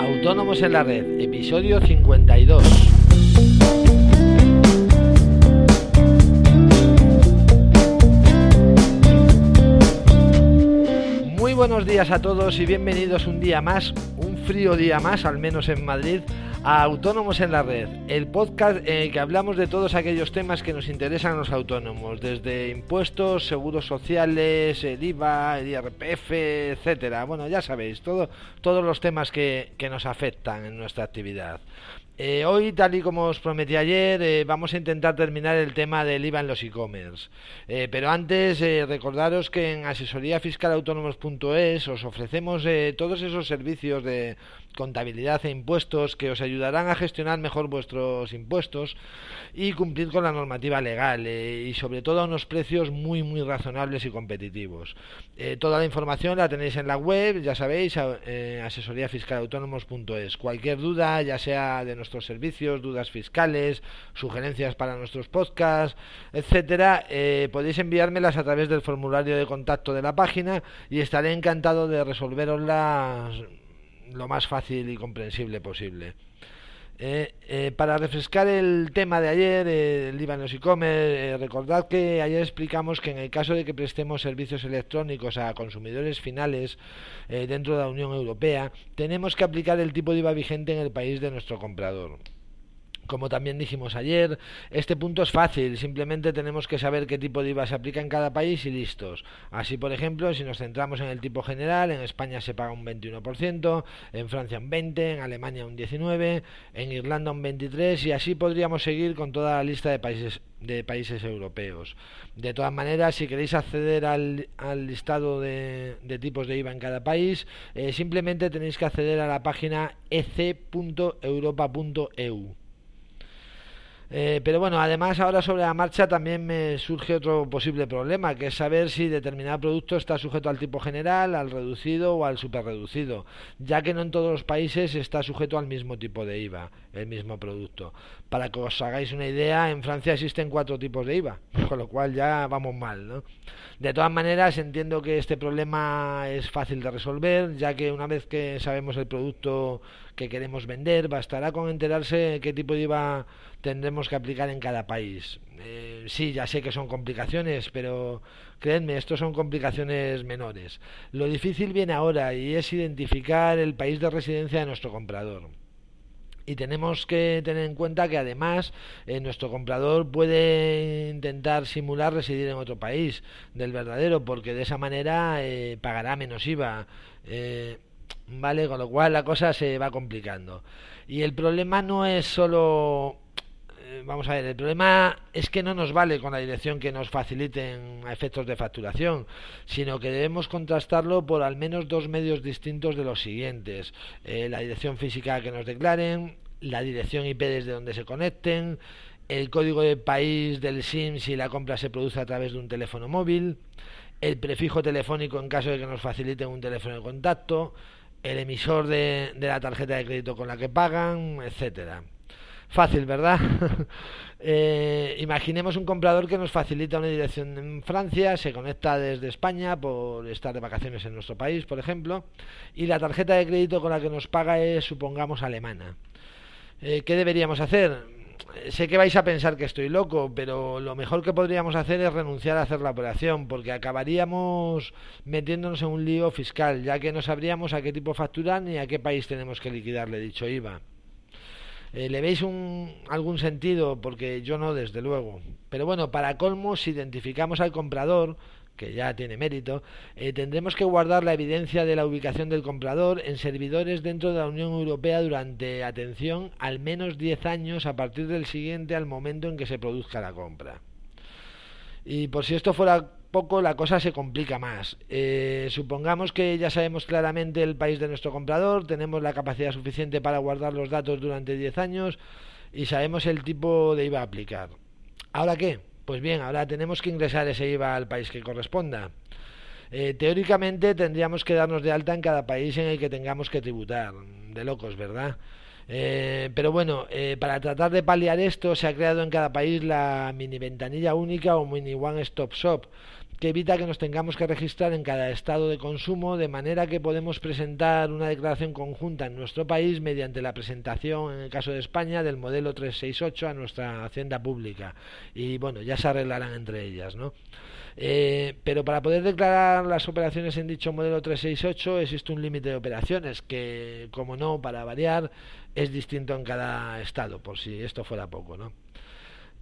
Autónomos en la Red, episodio 52. Muy buenos días a todos y bienvenidos un día más, un frío día más, al menos en Madrid, a Autónomos en la Red, el podcast en el que hablamos de todos aquellos temas que nos interesan a los autónomos, desde impuestos, seguros sociales, el IVA, el IRPF, etcétera. Bueno, ya sabéis, todo, todos los temas que, que nos afectan en nuestra actividad. Eh, hoy, tal y como os prometí ayer, eh, vamos a intentar terminar el tema del IVA en los e-commerce. Eh, pero antes, recordaros que en asesoríafiscalautónomos.es os ofrecemos todos esos servicios de contabilidad e impuestos que os ayudarán a gestionar mejor vuestros impuestos y cumplir con la normativa legal y sobre todo a unos precios muy muy razonables y competitivos. toda la información la tenéis en la web, ya sabéis, asesoríafiscalautónomos.es. Cualquier duda, ya sea de nuestros servicios, dudas fiscales, sugerencias para nuestros podcasts, etcétera, eh, podéis enviármelas a través del formulario de contacto de la página y estaré encantado de resolveroslas lo más fácil y comprensible posible. Eh, eh, para refrescar el tema de ayer, eh, el IVA en los e-commerce, recordad que ayer explicamos que en el caso de que prestemos servicios electrónicos a consumidores finales dentro de la Unión Europea, tenemos que aplicar el tipo de IVA vigente en el país de nuestro comprador. Como también dijimos ayer, este punto es fácil, simplemente tenemos que saber qué tipo de IVA se aplica en cada país y listos. Así, por ejemplo, si nos centramos en el tipo general, en España se paga un 21%, en Francia un 20%, en Alemania un 19%, en Irlanda un 23% y así podríamos seguir con toda la lista de países de países europeos. De todas maneras, si queréis acceder al, listado de, tipos de IVA en cada país, eh, simplemente tenéis que acceder a la página ec.europa.eu. Eh, pero bueno, además ahora sobre la marcha también me surge otro posible problema, que es saber si determinado producto está sujeto al tipo general, al reducido o al superreducido, ya que no en todos los países está sujeto al mismo tipo de IVA, el mismo producto. Para que os hagáis una idea, en Francia existen cuatro tipos de IVA, con lo cual ya vamos mal, ¿no? De todas maneras, entiendo que este problema es fácil de resolver, ya que una vez que sabemos el producto que queremos vender, bastará con enterarse qué tipo de IVA tendremos que aplicar en cada país. Eh, sí, ya sé que son complicaciones, pero créanme, esto son complicaciones menores. Lo difícil viene ahora y es identificar el país de residencia de nuestro comprador. Y tenemos que tener en cuenta que además eh, nuestro comprador puede intentar simular residir en otro país del verdadero, porque de esa manera eh, pagará menos IVA. ¿Vale? Con lo cual la cosa se va complicando. Y el problema no es solo vamos a ver, el problema es que no nos vale con la dirección que nos faciliten a efectos de facturación, sino que debemos contrastarlo por al menos dos medios distintos de los siguientes. Eh, la dirección física que nos declaren, la dirección IP desde donde se conecten, el código de país del SIM si la compra se produce a través de un teléfono móvil, el prefijo telefónico en caso de que nos faciliten un teléfono de contacto, el emisor de, la tarjeta de crédito con la que pagan, etcétera. Fácil, ¿verdad? eh, imaginemos un comprador que nos facilita una dirección en Francia, se conecta desde España por estar de vacaciones en nuestro país, por ejemplo, y la tarjeta de crédito con la que nos paga es, supongamos, alemana. Eh, ¿Qué deberíamos hacer? Sé que vais a pensar que estoy loco, pero lo mejor que podríamos hacer es renunciar a hacer la operación, porque acabaríamos metiéndonos en un lío fiscal, ya que no sabríamos a qué tipo facturar ni a qué país tenemos que liquidarle dicho IVA. Eh, ¿Le veis un, algún sentido? Porque yo no, desde luego. Pero bueno, para colmo, si identificamos al comprador, que ya tiene mérito, eh, tendremos que guardar la evidencia de la ubicación del comprador en servidores dentro de la Unión Europea durante, atención, al menos 10 años a partir del siguiente al momento en que se produzca la compra. Y por si esto fuera poco la cosa se complica más. Eh, supongamos que ya sabemos claramente el país de nuestro comprador, tenemos la capacidad suficiente para guardar los datos durante 10 años y sabemos el tipo de IVA a aplicar. ¿Ahora qué? Pues bien, ahora tenemos que ingresar ese IVA al país que corresponda. Eh, teóricamente tendríamos que darnos de alta en cada país en el que tengamos que tributar. De locos, ¿verdad? Eh, pero bueno, eh, para tratar de paliar esto se ha creado en cada país la mini ventanilla única o mini one stop shop, que evita que nos tengamos que registrar en cada estado de consumo, de manera que podemos presentar una declaración conjunta en nuestro país mediante la presentación, en el caso de España, del modelo 368 a nuestra hacienda pública. Y bueno, ya se arreglarán entre ellas, ¿no? Eh, pero para poder declarar las operaciones en dicho modelo 368 existe un límite de operaciones que, como no, para variar, es distinto en cada estado, por si esto fuera poco, ¿no?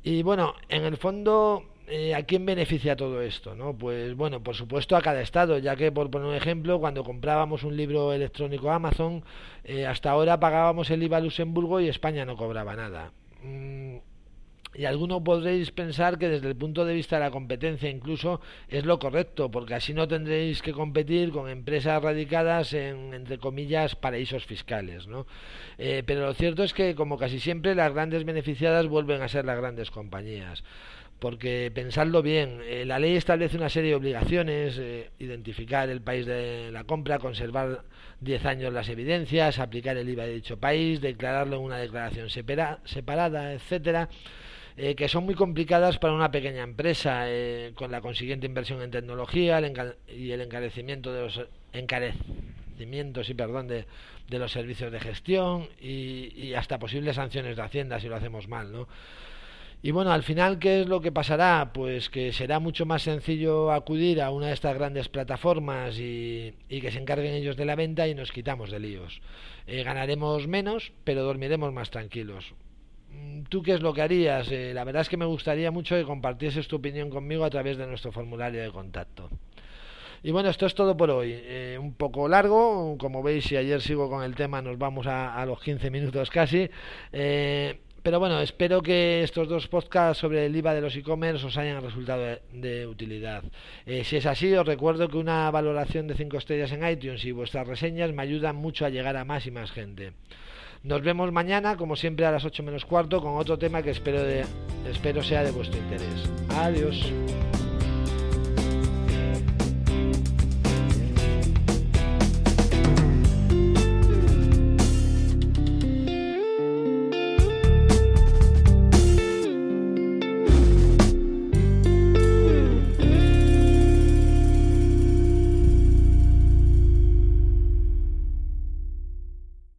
Y bueno, en el fondo, eh, ¿a quién beneficia todo esto? ¿no? Pues bueno, por supuesto a cada estado, ya que por poner un ejemplo, cuando comprábamos un libro electrónico Amazon, eh, hasta ahora pagábamos el IVA a Luxemburgo y España no cobraba nada. Mm, y algunos podréis pensar que desde el punto de vista de la competencia incluso es lo correcto, porque así no tendréis que competir con empresas radicadas en, entre comillas, paraísos fiscales. ¿no? Eh, pero lo cierto es que, como casi siempre, las grandes beneficiadas vuelven a ser las grandes compañías. Porque pensadlo bien, eh, la ley establece una serie de obligaciones, eh, identificar el país de la compra, conservar 10 años las evidencias, aplicar el IVA de dicho país, declararlo en una declaración separada, etcétera eh, que son muy complicadas para una pequeña empresa, con la consiguiente inversión en tecnología y el encarecimiento de los encarecimientos y perdón de, de los servicios de gestión y, y, hasta posibles sanciones de Hacienda si lo hacemos mal, ¿no? Y bueno, al final, ¿qué es lo que pasará? Pues que será mucho más sencillo acudir a una de estas grandes plataformas y, que se encarguen ellos de la venta y nos quitamos de líos. Eh, ganaremos menos, pero dormiremos más tranquilos. Mm, ¿Tú qué es lo que harías? Eh, la verdad es que me gustaría mucho que compartieses tu opinión conmigo a través de nuestro formulario de contacto. Y bueno, esto es todo por hoy. Eh, un poco largo, como veis, si ayer sigo con el tema, nos vamos a, los 15 minutos casi. Pero bueno, espero que estos dos podcasts sobre el IVA de los e-commerce os hayan resultado de, utilidad. si es así, os recuerdo que una valoración de 5 estrellas en iTunes y vuestras reseñas me ayudan mucho a llegar a más y más gente. Nos vemos mañana, como siempre, a las 8 menos cuarto, con otro tema que espero, espero sea de vuestro interés. Adiós.